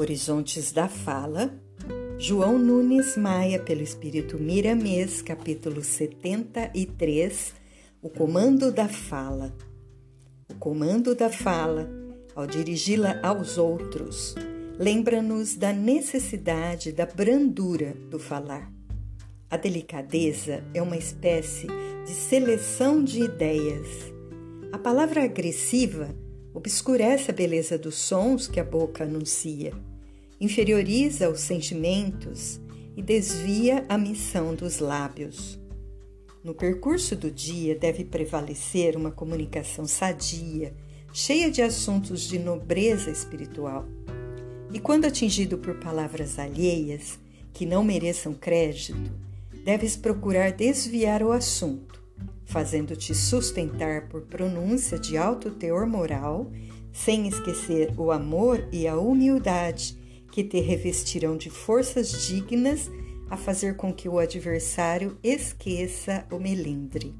Horizontes da Fala, João Nunes Maia, pelo Espírito Miramês, capítulo 73, O Comando da Fala. O comando da fala, ao dirigi-la aos outros, lembra-nos da necessidade da brandura do falar. A delicadeza é uma espécie de seleção de ideias. A palavra agressiva obscurece a beleza dos sons que a boca anuncia inferioriza os sentimentos e desvia a missão dos lábios. No percurso do dia deve prevalecer uma comunicação sadia, cheia de assuntos de nobreza espiritual. E quando atingido por palavras alheias que não mereçam crédito, deves procurar desviar o assunto, fazendo-te sustentar por pronúncia de alto teor moral, sem esquecer o amor e a humildade que te revestirão de forças dignas a fazer com que o adversário esqueça o melindre.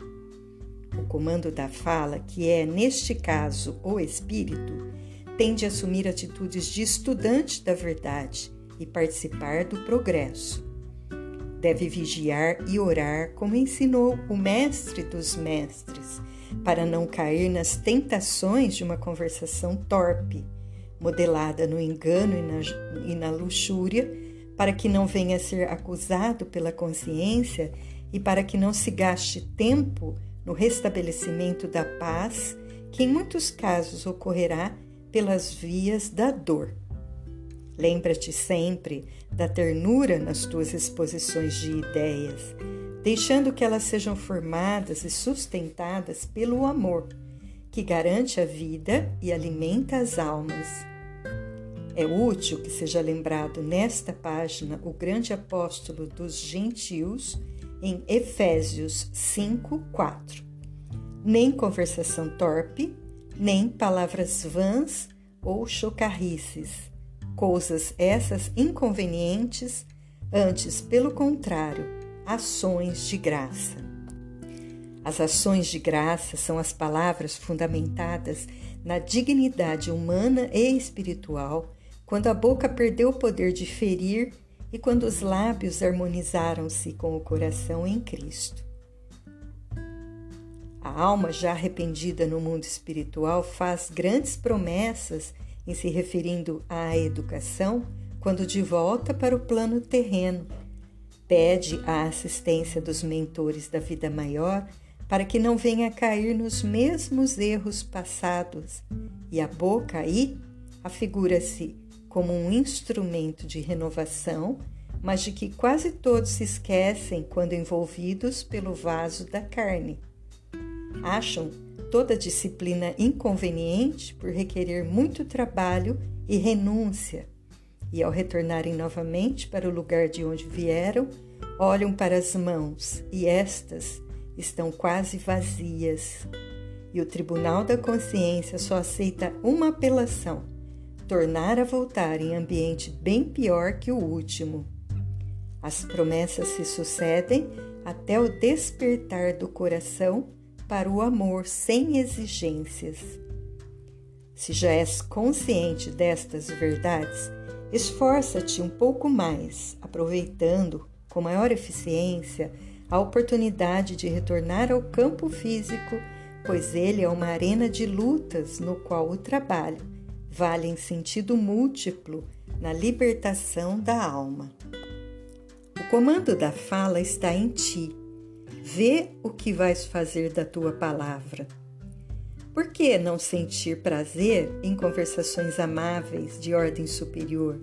O comando da fala, que é, neste caso, o espírito, tende a assumir atitudes de estudante da verdade e participar do progresso. Deve vigiar e orar como ensinou o mestre dos mestres, para não cair nas tentações de uma conversação torpe modelada no engano e na, e na luxúria, para que não venha a ser acusado pela consciência e para que não se gaste tempo no restabelecimento da paz, que em muitos casos ocorrerá pelas vias da dor. Lembra-te sempre da ternura nas tuas exposições de ideias, deixando que elas sejam formadas e sustentadas pelo amor, que garante a vida e alimenta as almas. É útil que seja lembrado nesta página o grande apóstolo dos gentios em Efésios 5, 4. Nem conversação torpe, nem palavras vãs ou chocarrices, coisas essas inconvenientes, antes, pelo contrário, ações de graça. As ações de graça são as palavras fundamentadas na dignidade humana e espiritual quando a boca perdeu o poder de ferir e quando os lábios harmonizaram-se com o coração em Cristo. A alma já arrependida no mundo espiritual faz grandes promessas em se referindo à educação quando de volta para o plano terreno. Pede a assistência dos mentores da vida maior para que não venha a cair nos mesmos erros passados. E a boca aí afigura-se como um instrumento de renovação, mas de que quase todos se esquecem quando envolvidos pelo vaso da carne. Acham toda disciplina inconveniente por requerer muito trabalho e renúncia, e ao retornarem novamente para o lugar de onde vieram, olham para as mãos e estas estão quase vazias. E o tribunal da consciência só aceita uma apelação tornar a voltar em ambiente bem pior que o último. As promessas se sucedem até o despertar do coração para o amor sem exigências. Se já és consciente destas verdades, esforça-te um pouco mais, aproveitando com maior eficiência a oportunidade de retornar ao campo físico, pois ele é uma arena de lutas no qual o trabalho vale em sentido múltiplo na libertação da alma. O comando da fala está em ti. Vê o que vais fazer da tua palavra. Por que não sentir prazer em conversações amáveis de ordem superior,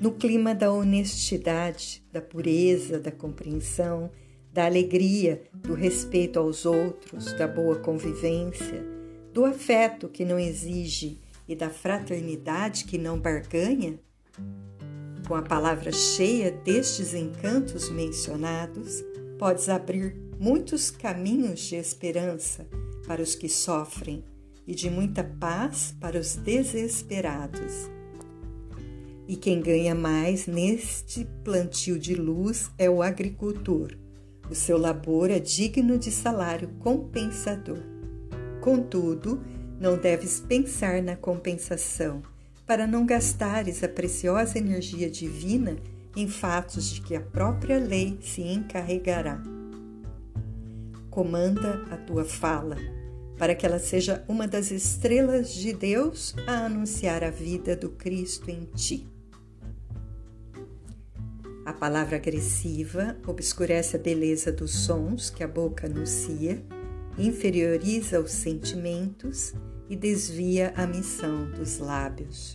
no clima da honestidade, da pureza, da compreensão, da alegria, do respeito aos outros, da boa convivência, do afeto que não exige e da fraternidade que não barganha? Com a palavra cheia destes encantos mencionados, podes abrir muitos caminhos de esperança para os que sofrem e de muita paz para os desesperados. E quem ganha mais neste plantio de luz é o agricultor. O seu labor é digno de salário compensador. Contudo, não deves pensar na compensação, para não gastares a preciosa energia divina em fatos de que a própria lei se encarregará. Comanda a tua fala, para que ela seja uma das estrelas de Deus a anunciar a vida do Cristo em ti. A palavra agressiva obscurece a beleza dos sons que a boca anuncia, inferioriza os sentimentos e desvia a missão dos lábios.